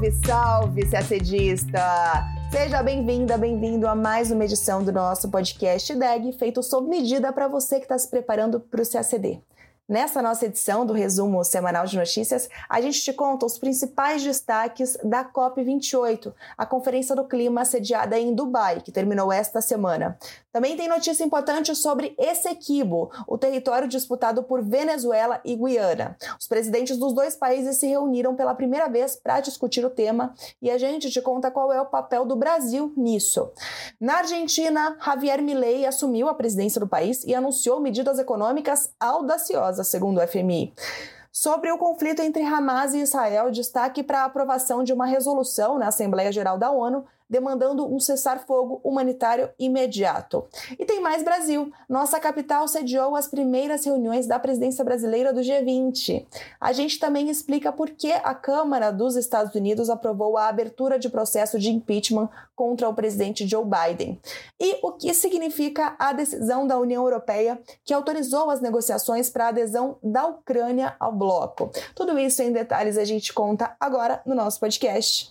Salve, salve, CACDista! Seja bem-vinda, bem-vindo a mais uma edição do nosso podcast DEG, feito sob medida para você que está se preparando para o CACD. Nessa nossa edição do resumo semanal de notícias, a gente te conta os principais destaques da COP28, a Conferência do Clima sediada em Dubai, que terminou esta semana. Também tem notícia importante sobre Essequibo, o território disputado por Venezuela e Guiana. Os presidentes dos dois países se reuniram pela primeira vez para discutir o tema e a gente te conta qual é o papel do Brasil nisso. Na Argentina, Javier Milei assumiu a presidência do país e anunciou medidas econômicas audaciosas segundo o FMI. Sobre o conflito entre Hamas e Israel, destaque para a aprovação de uma resolução na Assembleia Geral da ONU demandando um cessar-fogo humanitário imediato. E tem mais Brasil. Nossa capital sediou as primeiras reuniões da presidência brasileira do G20. A gente também explica por que a Câmara dos Estados Unidos aprovou a abertura de processo de impeachment contra o presidente Joe Biden. E o que significa a decisão da União Europeia que autorizou as negociações para a adesão da Ucrânia ao bloco. Tudo isso em detalhes a gente conta agora no nosso podcast.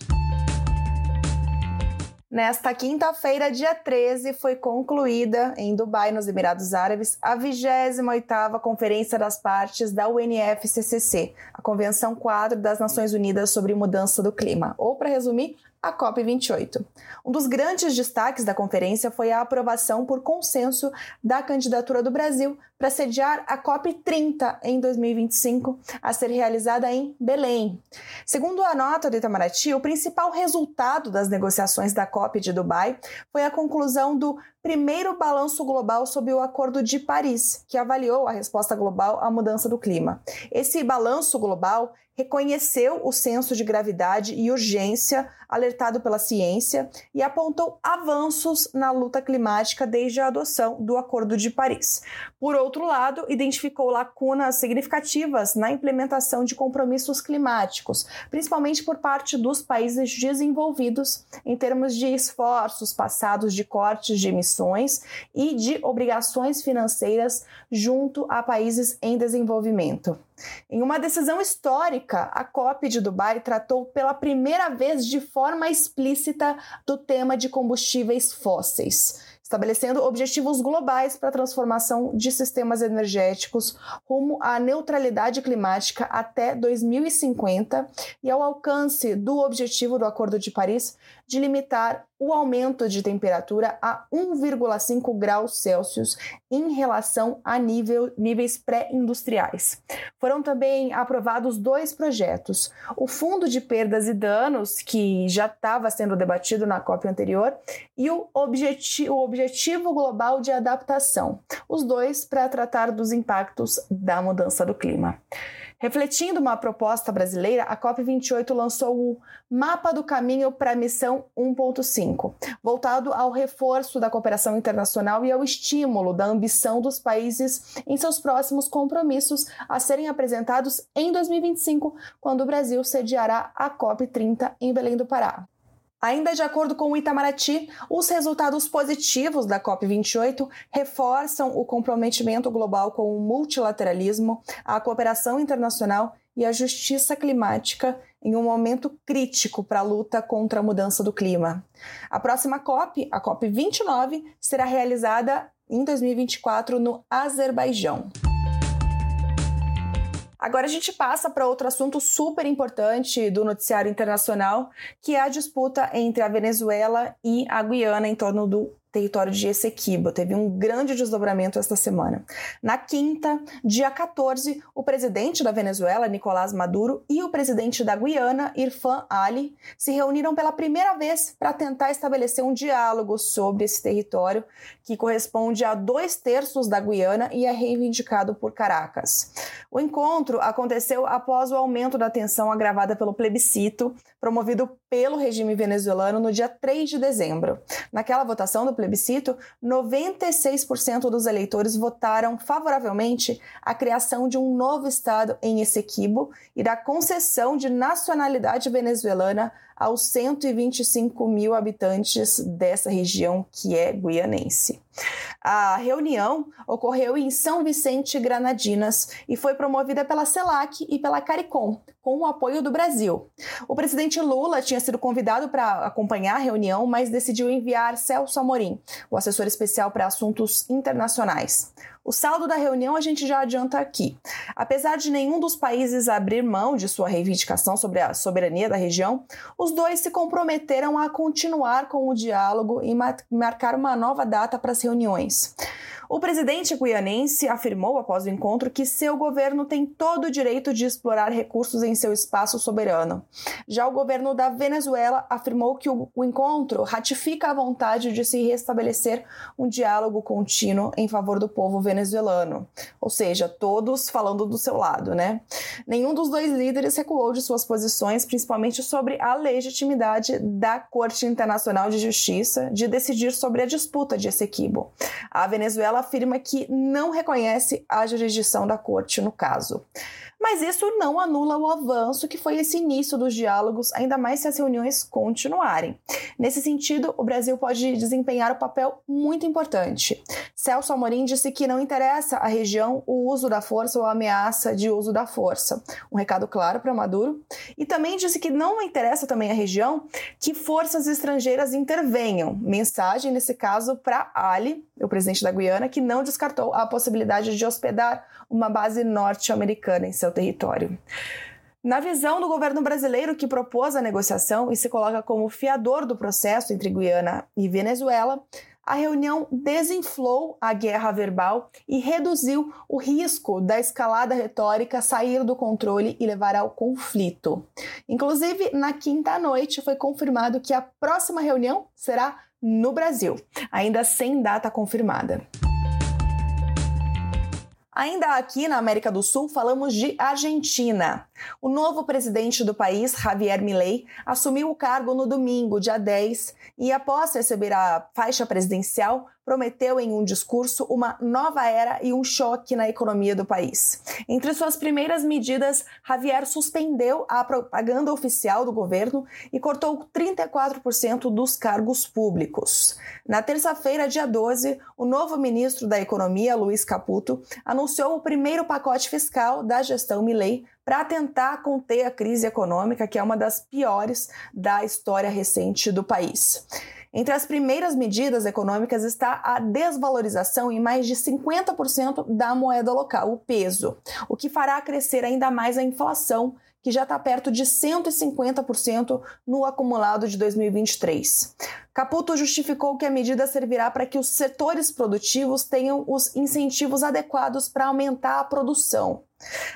Nesta quinta-feira, dia 13, foi concluída em Dubai, nos Emirados Árabes, a 28ª Conferência das Partes da UNFCCC, a Convenção Quadro das Nações Unidas sobre Mudança do Clima, ou para resumir, a COP28. Um dos grandes destaques da conferência foi a aprovação por consenso da candidatura do Brasil para sediar a COP30 em 2025, a ser realizada em Belém. Segundo a nota do Itamaraty, o principal resultado das negociações da COP de Dubai foi a conclusão do primeiro balanço global sobre o Acordo de Paris, que avaliou a resposta global à mudança do clima. Esse balanço global reconheceu o senso de gravidade e urgência alertado pela ciência e apontou avanços na luta climática desde a adoção do Acordo de Paris. Por outro lado, identificou lacunas significativas na implementação de compromissos climáticos, principalmente por parte dos países desenvolvidos, em termos de esforços passados de cortes de emissões e de obrigações financeiras junto a países em desenvolvimento. Em uma decisão histórica, a COP de Dubai tratou pela primeira vez de forma explícita do tema de combustíveis fósseis estabelecendo objetivos globais para a transformação de sistemas energéticos rumo à neutralidade climática até 2050 e ao alcance do objetivo do Acordo de Paris de limitar o aumento de temperatura a 1,5 graus Celsius em relação a nível, níveis pré-industriais. Foram também aprovados dois projetos: o Fundo de Perdas e Danos, que já estava sendo debatido na COP anterior, e o, objeti o Objetivo Global de Adaptação, os dois para tratar dos impactos da mudança do clima. Refletindo uma proposta brasileira, a COP28 lançou o Mapa do Caminho para a Missão 1.5, voltado ao reforço da cooperação internacional e ao estímulo da ambição dos países em seus próximos compromissos a serem apresentados em 2025, quando o Brasil sediará a COP30 em Belém do Pará. Ainda de acordo com o Itamaraty, os resultados positivos da COP28 reforçam o comprometimento global com o multilateralismo, a cooperação internacional e a justiça climática em um momento crítico para a luta contra a mudança do clima. A próxima COP, a COP29, será realizada em 2024 no Azerbaijão. Agora a gente passa para outro assunto super importante do noticiário internacional, que é a disputa entre a Venezuela e a Guiana em torno do território de Essequibo. Teve um grande desdobramento esta semana. Na quinta, dia 14, o presidente da Venezuela, Nicolás Maduro, e o presidente da Guiana, Irfan Ali, se reuniram pela primeira vez para tentar estabelecer um diálogo sobre esse território, que corresponde a dois terços da Guiana e é reivindicado por Caracas. O encontro aconteceu após o aumento da tensão agravada pelo plebiscito promovido pelo regime venezuelano no dia 3 de dezembro. Naquela votação do plebiscito, 96% dos eleitores votaram favoravelmente à criação de um novo estado em Essequibo e da concessão de nacionalidade venezuelana aos 125 mil habitantes dessa região que é guianense. A reunião ocorreu em São Vicente Granadinas e foi promovida pela CELAC e pela CARICOM, com o apoio do Brasil. O presidente Lula tinha sido convidado para acompanhar a reunião, mas decidiu enviar Celso Amorim, o assessor especial para assuntos internacionais. O saldo da reunião a gente já adianta aqui. Apesar de nenhum dos países abrir mão de sua reivindicação sobre a soberania da região, os dois se comprometeram a continuar com o diálogo e marcar uma nova data para as reuniões. O presidente guianense afirmou após o encontro que seu governo tem todo o direito de explorar recursos em seu espaço soberano. Já o governo da Venezuela afirmou que o, encontro ratifica a vontade de se restabelecer um diálogo contínuo em favor do povo venezuelano. Ou seja, todos falando do seu lado, né? Nenhum dos dois líderes recuou de suas posições, principalmente sobre a legitimidade da Corte Internacional de Justiça de decidir sobre a disputa de Essequibo. A Venezuela afirma que não reconhece a jurisdição da corte no caso. Mas isso não anula o avanço que foi esse início dos diálogos, ainda mais se as reuniões continuarem. Nesse sentido, o Brasil pode desempenhar um papel muito importante. Celso Amorim disse que não interessa à região o uso da força ou a ameaça de uso da força. Um recado claro para Maduro. E também disse que não interessa também à região que forças estrangeiras intervenham. Mensagem, nesse caso, para Ali, o presidente da Guiana, que não descartou a possibilidade de hospedar uma base norte-americana em seu território. Na visão do governo brasileiro que propôs a negociação e se coloca como fiador do processo entre Guiana e Venezuela, a reunião desinflou a guerra verbal e reduziu o risco da escalada retórica sair do controle e levar ao conflito. Inclusive, na quinta noite foi confirmado que a próxima reunião será no Brasil, ainda sem data confirmada. Ainda aqui na América do Sul, falamos de Argentina. O novo presidente do país, Javier Milei, assumiu o cargo no domingo, dia 10, e após receber a faixa presidencial, prometeu em um discurso uma nova era e um choque na economia do país. Entre suas primeiras medidas, Javier suspendeu a propaganda oficial do governo e cortou 34% dos cargos públicos. Na terça-feira, dia 12, o novo ministro da Economia, Luiz Caputo, anunciou o primeiro pacote fiscal da gestão Milei para tentar conter a crise econômica, que é uma das piores da história recente do país. Entre as primeiras medidas econômicas está a desvalorização em mais de 50% da moeda local, o peso, o que fará crescer ainda mais a inflação, que já está perto de 150% no acumulado de 2023. Caputo justificou que a medida servirá para que os setores produtivos tenham os incentivos adequados para aumentar a produção.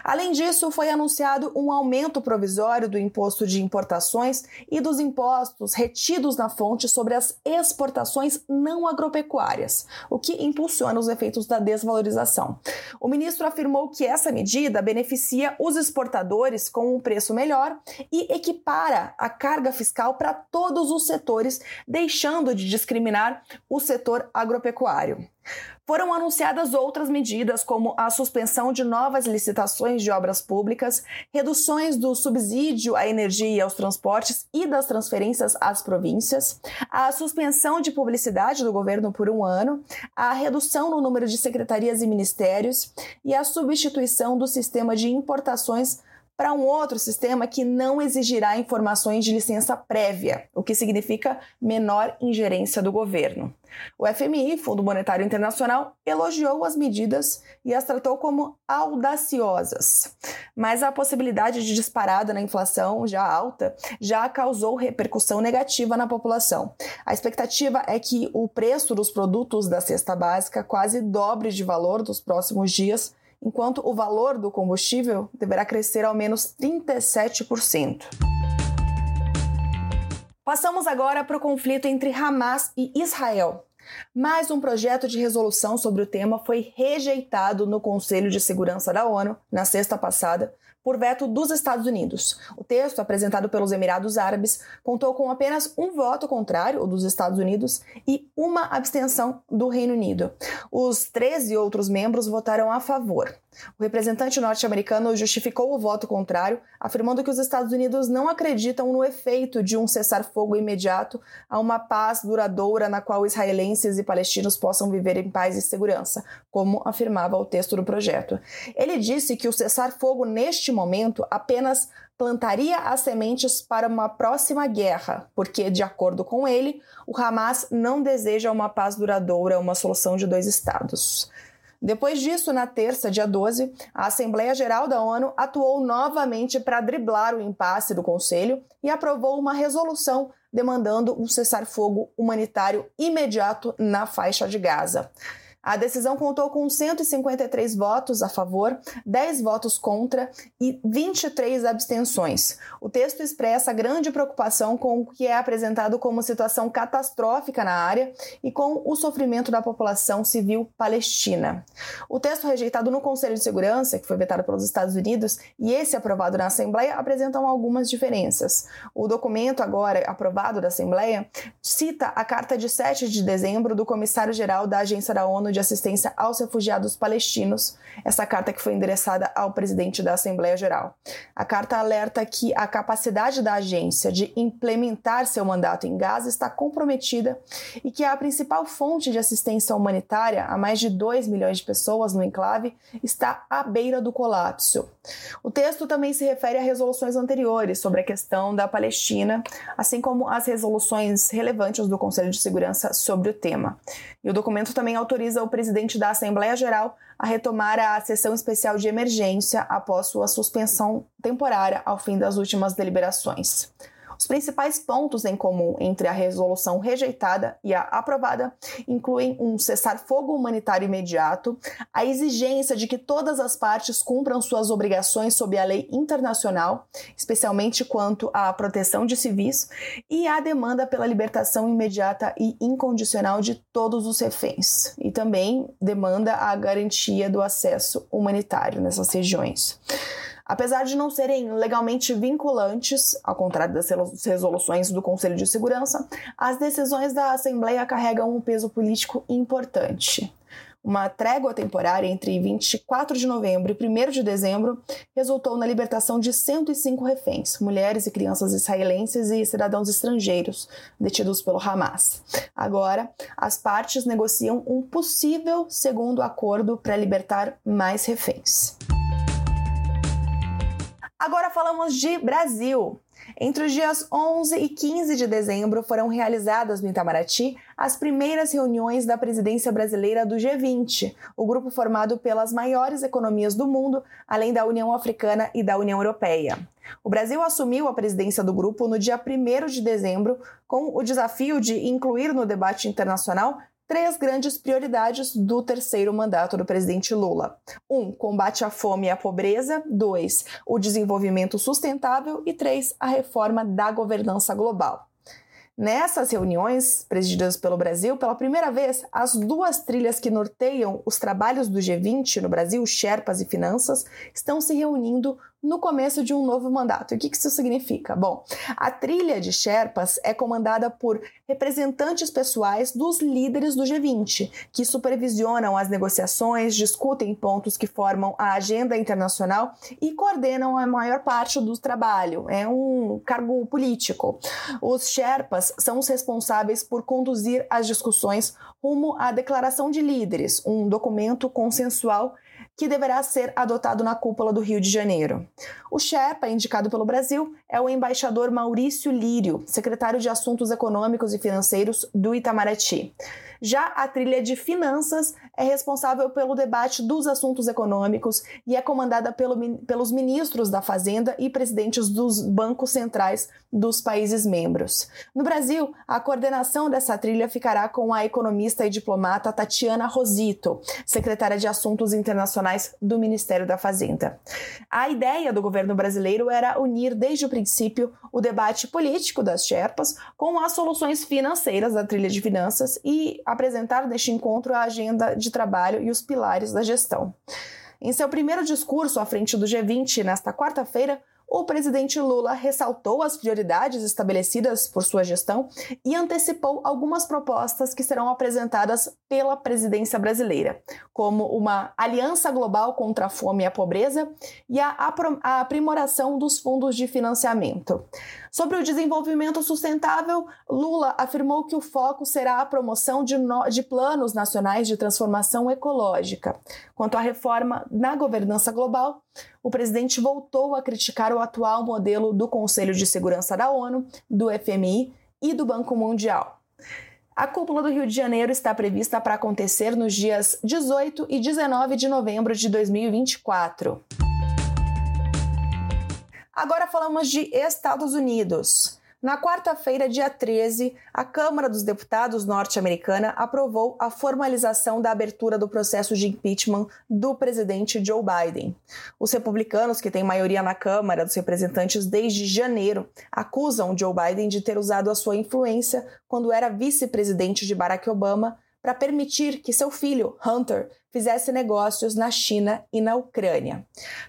Além disso, foi anunciado um aumento provisório do imposto de importações e dos impostos retidos na fonte sobre as exportações não agropecuárias, o que impulsiona os efeitos da desvalorização. O ministro afirmou que essa medida beneficia os exportadores com um preço melhor e equipara a carga fiscal para todos os setores, deixando de discriminar o setor agropecuário. Foram anunciadas outras medidas, como a suspensão de novas licitações de obras públicas, reduções do subsídio à energia e aos transportes e das transferências às províncias, a suspensão de publicidade do governo por um ano, a redução no número de secretarias e ministérios e a substituição do sistema de importações para um outro sistema que não exigirá informações de licença prévia, o que significa menor ingerência do governo. O FMI, Fundo Monetário Internacional, elogiou as medidas e as tratou como audaciosas. Mas a possibilidade de disparada na inflação já alta já causou repercussão negativa na população. A expectativa é que o preço dos produtos da cesta básica quase dobre de valor nos próximos dias enquanto o valor do combustível deverá crescer ao menos 37%. Passamos agora para o conflito entre Hamas e Israel. Mais um projeto de resolução sobre o tema foi rejeitado no Conselho de Segurança da ONU na sexta passada por veto dos Estados Unidos. O texto, apresentado pelos Emirados Árabes, contou com apenas um voto contrário, o dos Estados Unidos, e uma abstenção do Reino Unido. Os 13 outros membros votaram a favor. O representante norte-americano justificou o voto contrário, afirmando que os Estados Unidos não acreditam no efeito de um cessar-fogo imediato a uma paz duradoura na qual israelenses e palestinos possam viver em paz e segurança, como afirmava o texto do projeto. Ele disse que o cessar-fogo neste momento apenas plantaria as sementes para uma próxima guerra, porque, de acordo com ele, o Hamas não deseja uma paz duradoura, uma solução de dois estados. Depois disso, na terça, dia 12, a Assembleia Geral da ONU atuou novamente para driblar o impasse do Conselho e aprovou uma resolução demandando um cessar-fogo humanitário imediato na faixa de Gaza. A decisão contou com 153 votos a favor, 10 votos contra e 23 abstenções. O texto expressa grande preocupação com o que é apresentado como situação catastrófica na área e com o sofrimento da população civil palestina. O texto rejeitado no Conselho de Segurança, que foi vetado pelos Estados Unidos, e esse aprovado na Assembleia apresentam algumas diferenças. O documento agora aprovado da Assembleia cita a carta de 7 de dezembro do comissário-geral da Agência da ONU de Assistência aos Refugiados Palestinos, essa carta que foi endereçada ao presidente da Assembleia Geral. A carta alerta que a capacidade da agência de implementar seu mandato em Gaza está comprometida e que a principal fonte de assistência humanitária a mais de 2 milhões de pessoas no enclave está à beira do colapso. O texto também se refere a resoluções anteriores sobre a questão da Palestina, assim como as resoluções relevantes do Conselho de Segurança sobre o tema. E o documento também autoriza o presidente da Assembleia Geral a retomar a sessão especial de emergência após sua suspensão temporária ao fim das últimas deliberações. Os principais pontos em comum entre a resolução rejeitada e a aprovada incluem um cessar-fogo humanitário imediato, a exigência de que todas as partes cumpram suas obrigações sob a lei internacional, especialmente quanto à proteção de civis, e a demanda pela libertação imediata e incondicional de todos os reféns, e também demanda a garantia do acesso humanitário nessas regiões. Apesar de não serem legalmente vinculantes, ao contrário das resoluções do Conselho de Segurança, as decisões da Assembleia carregam um peso político importante. Uma trégua temporária entre 24 de novembro e 1 de dezembro resultou na libertação de 105 reféns, mulheres e crianças israelenses e cidadãos estrangeiros detidos pelo Hamas. Agora, as partes negociam um possível segundo acordo para libertar mais reféns. Agora falamos de Brasil. Entre os dias 11 e 15 de dezembro foram realizadas no Itamaraty as primeiras reuniões da presidência brasileira do G20, o grupo formado pelas maiores economias do mundo, além da União Africana e da União Europeia. O Brasil assumiu a presidência do grupo no dia 1 de dezembro, com o desafio de incluir no debate internacional três grandes prioridades do terceiro mandato do presidente Lula: um, combate à fome e à pobreza; dois, o desenvolvimento sustentável; e três, a reforma da governança global. Nessas reuniões, presididas pelo Brasil, pela primeira vez, as duas trilhas que norteiam os trabalhos do G20 no Brasil, Sherpas e Finanças, estão se reunindo no começo de um novo mandato. E o que isso significa? Bom, a trilha de Sherpas é comandada por representantes pessoais dos líderes do G20, que supervisionam as negociações, discutem pontos que formam a agenda internacional e coordenam a maior parte do trabalho. É um cargo político. Os Sherpas são os responsáveis por conduzir as discussões rumo à Declaração de Líderes, um documento consensual que deverá ser adotado na cúpula do Rio de Janeiro. O Sherpa, indicado pelo Brasil, é o embaixador Maurício Lírio, secretário de Assuntos Econômicos e Financeiros do Itamaraty. Já a trilha de finanças é responsável pelo debate dos assuntos econômicos e é comandada pelo, pelos ministros da Fazenda e presidentes dos bancos centrais dos países membros. No Brasil, a coordenação dessa trilha ficará com a economista e diplomata Tatiana Rosito, secretária de Assuntos Internacionais do Ministério da Fazenda. A ideia do governo brasileiro era unir desde o princípio o debate político das Sherpas com as soluções financeiras da trilha de finanças e a apresentar neste encontro a agenda de trabalho e os pilares da gestão. Em seu primeiro discurso à frente do G20 nesta quarta-feira, o presidente Lula ressaltou as prioridades estabelecidas por sua gestão e antecipou algumas propostas que serão apresentadas pela presidência brasileira, como uma aliança global contra a fome e a pobreza e a aprimoração dos fundos de financiamento. Sobre o desenvolvimento sustentável, Lula afirmou que o foco será a promoção de, no... de planos nacionais de transformação ecológica. Quanto à reforma na governança global, o presidente voltou a criticar o atual modelo do Conselho de Segurança da ONU, do FMI e do Banco Mundial. A cúpula do Rio de Janeiro está prevista para acontecer nos dias 18 e 19 de novembro de 2024. Agora falamos de Estados Unidos. Na quarta-feira, dia 13, a Câmara dos Deputados norte-americana aprovou a formalização da abertura do processo de impeachment do presidente Joe Biden. Os republicanos, que têm maioria na Câmara dos Representantes desde janeiro, acusam Joe Biden de ter usado a sua influência quando era vice-presidente de Barack Obama para permitir que seu filho, Hunter, fizesse negócios na China e na Ucrânia.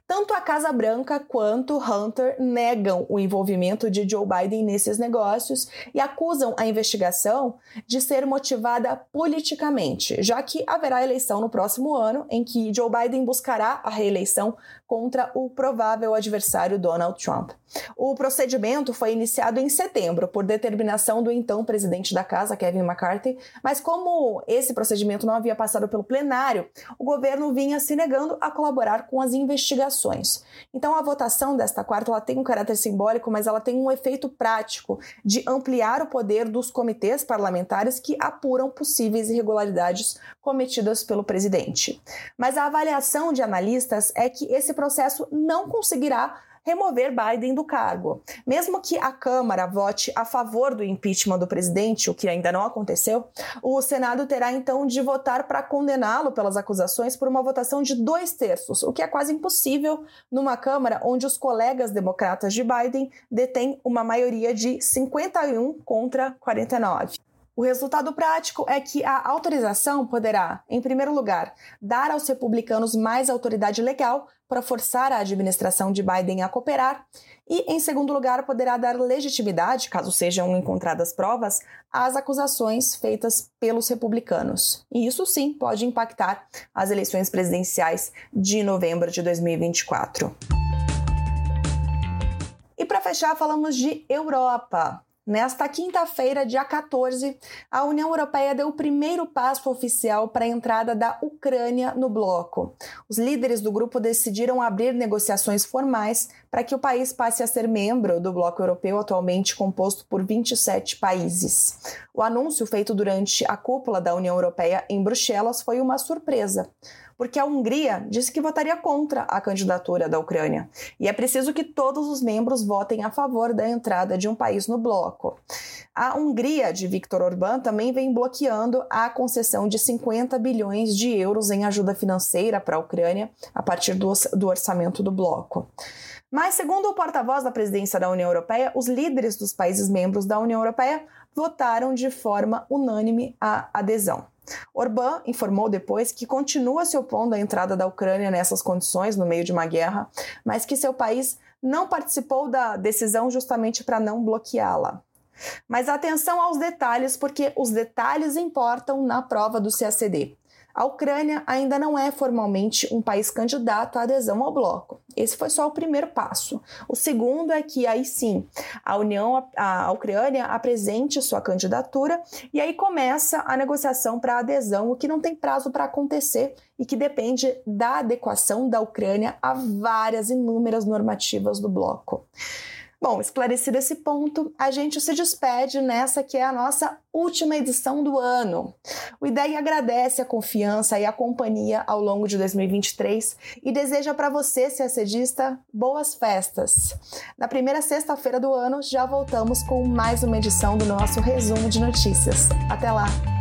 Tanto a Casa Branca quanto Hunter negam o envolvimento de Joe Biden nesses negócios e acusam a investigação de ser motivada politicamente, já que haverá eleição no próximo ano em que Joe Biden buscará a reeleição contra o provável adversário Donald Trump. O procedimento foi iniciado em setembro por determinação do então presidente da casa, Kevin McCarthy, mas como esse procedimento não havia passado pelo plenário, o governo vinha se negando a colaborar com as investigações. Então, a votação desta quarta ela tem um caráter simbólico, mas ela tem um efeito prático de ampliar o poder dos comitês parlamentares que apuram possíveis irregularidades cometidas pelo presidente. Mas a avaliação de analistas é que esse processo não conseguirá remover Biden do cargo. Mesmo que a Câmara vote a favor do impeachment do presidente, o que ainda não aconteceu, o Senado terá então de votar para condená-lo pelas acusações por uma votação de dois terços, o que é quase impossível numa Câmara onde os colegas democratas de Biden detêm uma maioria de 51 contra 49. O resultado prático é que a autorização poderá, em primeiro lugar, dar aos republicanos mais autoridade legal para forçar a administração de Biden a cooperar, e, em segundo lugar, poderá dar legitimidade, caso sejam encontradas provas, às acusações feitas pelos republicanos. E isso sim pode impactar as eleições presidenciais de novembro de 2024. E para fechar, falamos de Europa. Nesta quinta-feira, dia 14, a União Europeia deu o primeiro passo oficial para a entrada da Ucrânia no bloco. Os líderes do grupo decidiram abrir negociações formais para que o país passe a ser membro do bloco europeu, atualmente composto por 27 países. O anúncio feito durante a cúpula da União Europeia em Bruxelas foi uma surpresa porque a Hungria disse que votaria contra a candidatura da Ucrânia. E é preciso que todos os membros votem a favor da entrada de um país no bloco. A Hungria de Viktor Orbán também vem bloqueando a concessão de 50 bilhões de euros em ajuda financeira para a Ucrânia a partir do, orçamento do bloco. Mas, segundo o porta-voz da presidência da União Europeia, os líderes dos países membros da União Europeia votaram de forma unânime a adesão. Orbán informou depois que continua se opondo à entrada da Ucrânia nessas condições, no meio de uma guerra, mas que seu país não participou da decisão justamente para não bloqueá-la. Mas atenção aos detalhes, porque os detalhes importam na prova do CACD. A Ucrânia ainda não é formalmente um país candidato à adesão ao bloco. Esse foi só o primeiro passo. O segundo é que aí sim a União, a, Ucrânia apresente sua candidatura e aí começa a negociação para adesão, o que não tem prazo para acontecer e que depende da adequação da Ucrânia a várias inúmeras normativas do bloco. Bom, esclarecido esse ponto, a gente se despede nessa que é a nossa última edição do ano. O IDEG agradece a confiança e a companhia ao longo de 2023 e deseja para você, CACDista, boas festas. Na primeira sexta-feira do ano, já voltamos com mais uma edição do nosso resumo de notícias. Até lá!